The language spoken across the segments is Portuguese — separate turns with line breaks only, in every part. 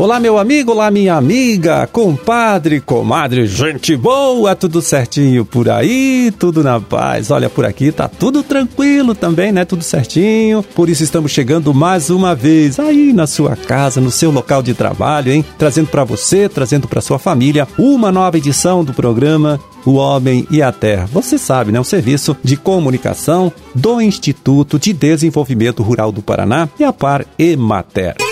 Olá, meu amigo, olá, minha amiga, compadre, comadre, gente boa, tudo certinho por aí, tudo na paz. Olha, por aqui tá tudo tranquilo também, né? Tudo certinho. Por isso estamos chegando mais uma vez aí na sua casa, no seu local de trabalho, hein? Trazendo para você, trazendo para sua família uma nova edição do programa o Homem e a Terra. Você sabe, né? O serviço de comunicação do Instituto de Desenvolvimento Rural do Paraná e a Par Emater.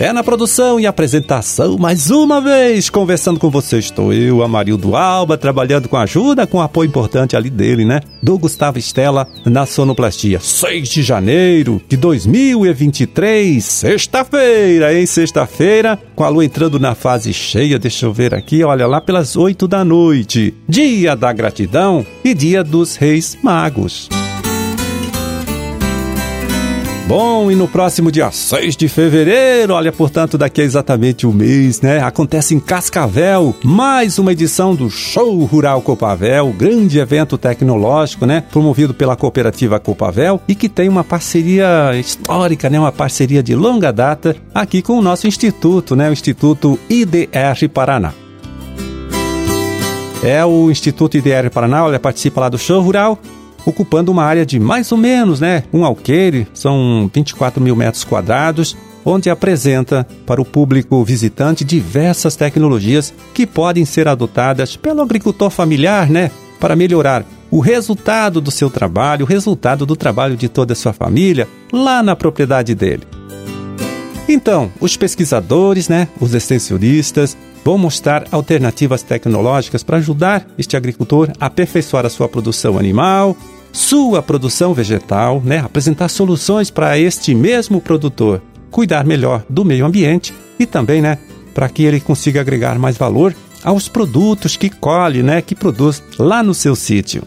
É na produção e apresentação, mais uma vez, conversando com você. Estou eu, Amarildo Alba, trabalhando com ajuda, com apoio importante ali dele, né? Do Gustavo Estela na sonoplastia. 6 de janeiro de 2023, sexta-feira, hein? Sexta-feira, com a lua entrando na fase cheia, deixa eu ver aqui, olha lá pelas 8 da noite. Dia da gratidão e dia dos reis magos. Bom, e no próximo dia 6 de fevereiro, olha, portanto, daqui a exatamente um mês, né? Acontece em Cascavel mais uma edição do Show Rural Copavel, grande evento tecnológico, né? Promovido pela cooperativa Copavel e que tem uma parceria histórica, né? Uma parceria de longa data aqui com o nosso instituto, né? O Instituto IDR Paraná. É o Instituto IDR Paraná, olha, participa lá do Show Rural ocupando uma área de mais ou menos né, um alqueire, são 24 mil metros quadrados, onde apresenta para o público visitante diversas tecnologias que podem ser adotadas pelo agricultor familiar né, para melhorar o resultado do seu trabalho, o resultado do trabalho de toda a sua família lá na propriedade dele. Então, os pesquisadores, né, os extensionistas, vão mostrar alternativas tecnológicas para ajudar este agricultor a aperfeiçoar a sua produção animal, sua produção vegetal, né? apresentar soluções para este mesmo produtor cuidar melhor do meio ambiente e também né, para que ele consiga agregar mais valor aos produtos que colhe, né, que produz lá no seu sítio.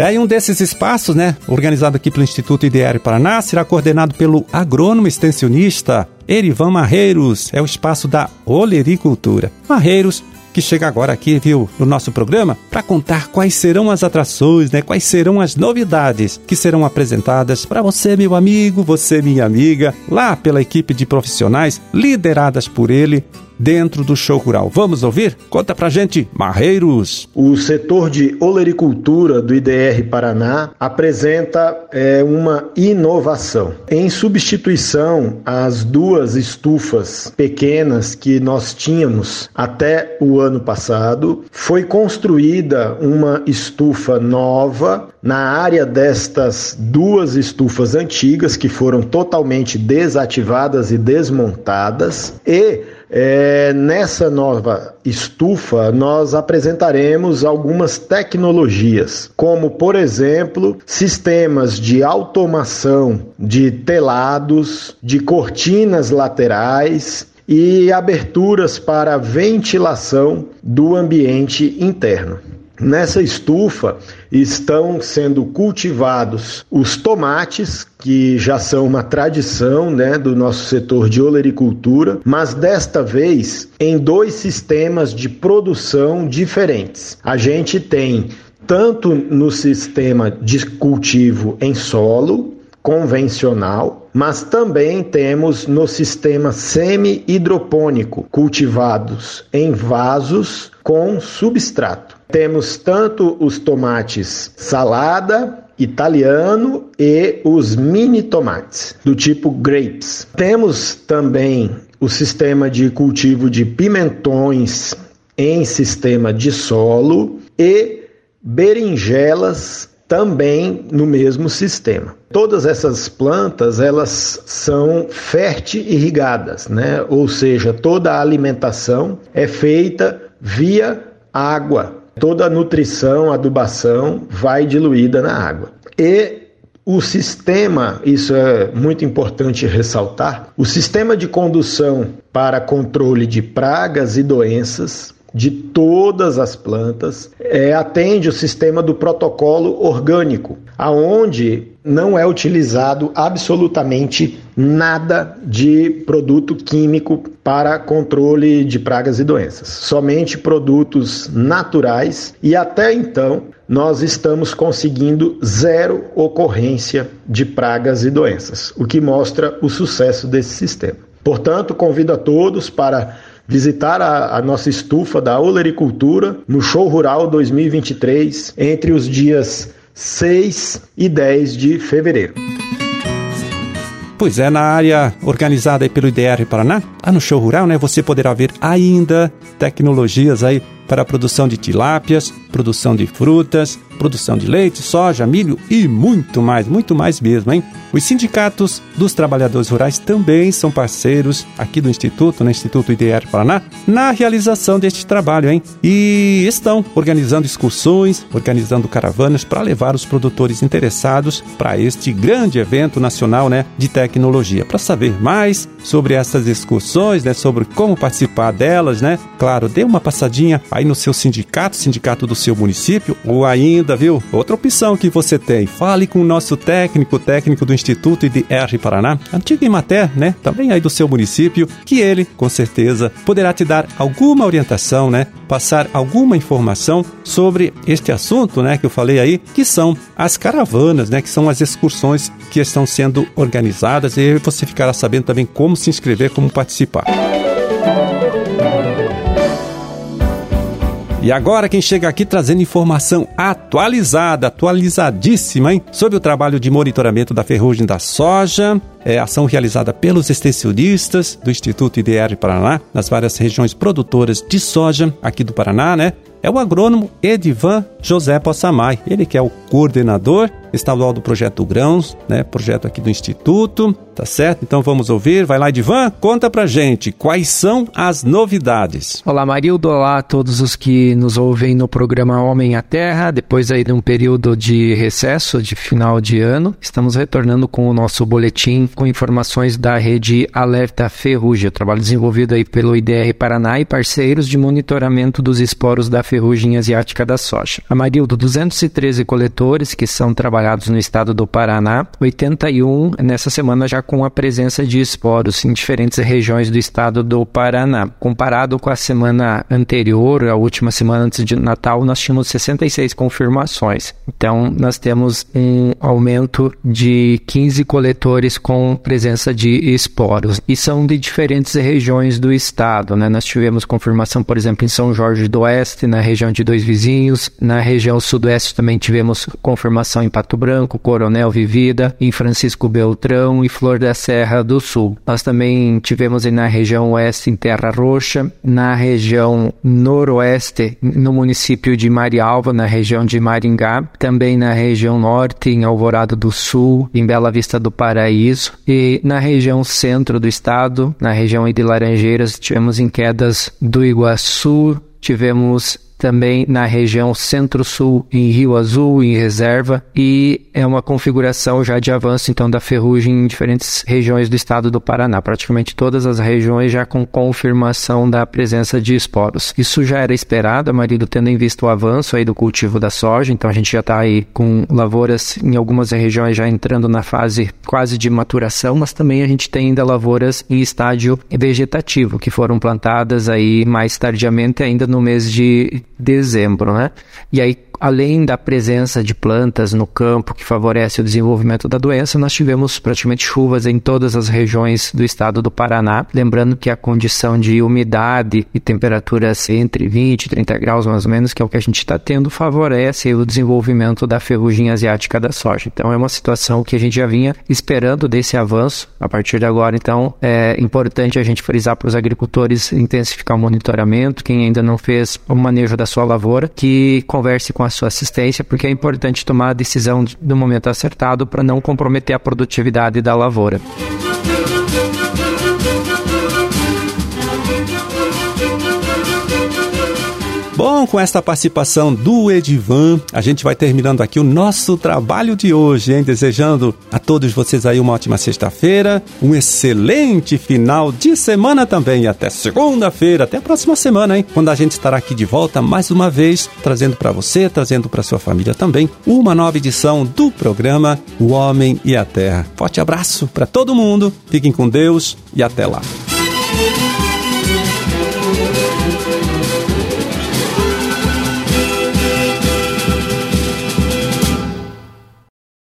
É, e um desses espaços, né, organizado aqui pelo Instituto IDR Paraná, será coordenado pelo agrônomo extensionista Erivan Marreiros. É o espaço da olericultura. Marreiros que chega agora aqui, viu, no nosso programa, para contar quais serão as atrações, né? Quais serão as novidades que serão apresentadas para você, meu amigo, você, minha amiga, lá pela equipe de profissionais lideradas por ele dentro do show rural. Vamos ouvir? Conta pra gente, Marreiros.
O setor de olericultura do IDR Paraná apresenta é, uma inovação. Em substituição às duas estufas pequenas que nós tínhamos até o ano passado, foi construída uma estufa nova na área destas duas estufas antigas que foram totalmente desativadas e desmontadas e é, nessa nova estufa, nós apresentaremos algumas tecnologias, como, por exemplo, sistemas de automação de telados, de cortinas laterais e aberturas para ventilação do ambiente interno. Nessa estufa estão sendo cultivados os tomates, que já são uma tradição né, do nosso setor de olericultura, mas desta vez em dois sistemas de produção diferentes. A gente tem tanto no sistema de cultivo em solo, convencional, mas também temos no sistema semi-hidropônico, cultivados em vasos com substrato. Temos tanto os tomates salada, italiano e os mini tomates do tipo grapes. Temos também o sistema de cultivo de pimentões em sistema de solo e berinjelas também no mesmo sistema. Todas essas plantas, elas são fértil irrigadas, né? Ou seja, toda a alimentação é feita via água, toda a nutrição, adubação vai diluída na água. E o sistema, isso é muito importante ressaltar, o sistema de condução para controle de pragas e doenças de todas as plantas é, atende o sistema do protocolo orgânico. Aonde não é utilizado absolutamente nada de produto químico para controle de pragas e doenças, somente produtos naturais e até então nós estamos conseguindo zero ocorrência de pragas e doenças, o que mostra o sucesso desse sistema. Portanto, convido a todos para visitar a, a, nossa estufa da olericultura no Show Rural 2023 entre os dias 6 e 10 de fevereiro.
Pois é, na área organizada pelo IDR Paraná, lá no Show Rural, né, você poderá ver ainda tecnologias aí para a produção de tilápias, produção de frutas, produção de leite, soja, milho e muito mais, muito mais mesmo, hein? Os sindicatos dos trabalhadores rurais também são parceiros aqui do Instituto, no Instituto IDR Paraná, na realização deste trabalho, hein? E estão organizando excursões, organizando caravanas para levar os produtores interessados para este grande evento nacional, né, de tecnologia. Para saber mais sobre essas excursões, né, sobre como participar delas, né? Claro, dê uma passadinha aí no seu sindicato, sindicato do seu município, ou ainda, viu? Outra opção que você tem, fale com o nosso técnico, técnico do Instituto IDR Paraná, antigo Imater, né? Também aí do seu município, que ele, com certeza, poderá te dar alguma orientação, né? Passar alguma informação sobre este assunto, né? Que eu falei aí, que são as caravanas, né? Que são as excursões que estão sendo organizadas e você ficará sabendo também como se inscrever, como participar. E agora quem chega aqui trazendo informação atualizada, atualizadíssima, hein? Sobre o trabalho de monitoramento da ferrugem da soja, é ação realizada pelos extensionistas do Instituto IDR Paraná, nas várias regiões produtoras de soja aqui do Paraná, né? É o agrônomo Edivan José Possamay, ele que é o coordenador estadual do Projeto Grãos, né? Projeto aqui do Instituto, tá certo? Então vamos ouvir. Vai lá, Edivan, conta pra gente quais são as novidades.
Olá, Marildo. Olá a todos os que nos ouvem no programa Homem à Terra. Depois aí de um período de recesso, de final de ano, estamos retornando com o nosso boletim com informações da rede Alerta Ferrugem, trabalho desenvolvido aí pelo IDR Paraná e parceiros de monitoramento dos esporos da ferrugem asiática da soja. Amarildo, 213 coletores que são trabalhados no estado do Paraná, 81 nessa semana já com a presença de esporos em diferentes regiões do estado do Paraná. Comparado com a semana anterior, a última semana antes de Natal, nós tínhamos 66 confirmações. Então, nós temos um aumento de 15 coletores com presença de esporos e são de diferentes regiões do estado. Né? Nós tivemos confirmação, por exemplo, em São Jorge do Oeste, na região de Dois Vizinhos, na região sudoeste também tivemos confirmação em Pato Branco, Coronel Vivida, em Francisco Beltrão e Flor da Serra do Sul. Nós também tivemos na região oeste em Terra Roxa, na região noroeste no município de Marialva, na região de Maringá, também na região norte em Alvorada do Sul, em Bela Vista do Paraíso e na região centro do estado, na região de Laranjeiras, tivemos em quedas do Iguaçu, tivemos também na região centro-sul, em Rio Azul, em reserva, e é uma configuração já de avanço então da ferrugem em diferentes regiões do estado do Paraná, praticamente todas as regiões já com confirmação da presença de esporos. Isso já era esperado, marido tendo em vista o avanço aí do cultivo da soja, então a gente já está aí com lavouras em algumas regiões já entrando na fase quase de maturação, mas também a gente tem ainda lavouras em estágio vegetativo, que foram plantadas aí mais tardiamente ainda no mês de dezembro, né? E aí além da presença de plantas no campo que favorece o desenvolvimento da doença, nós tivemos praticamente chuvas em todas as regiões do estado do Paraná. Lembrando que a condição de umidade e temperaturas entre 20 e 30 graus mais ou menos, que é o que a gente está tendo, favorece o desenvolvimento da ferrugem asiática da soja. Então é uma situação que a gente já vinha esperando desse avanço. A partir de agora, então, é importante a gente frisar para os agricultores intensificar o monitoramento. Quem ainda não fez o manejo da sua lavoura, que converse com a sua assistência, porque é importante tomar a decisão no momento acertado para não comprometer a produtividade da lavoura.
Bom, com esta participação do Edivan, a gente vai terminando aqui o nosso trabalho de hoje, hein? Desejando a todos vocês aí uma ótima sexta-feira, um excelente final de semana também. Até segunda-feira, até a próxima semana, hein? Quando a gente estará aqui de volta mais uma vez, trazendo para você, trazendo para sua família também, uma nova edição do programa O Homem e a Terra. Forte abraço para todo mundo, fiquem com Deus e até lá.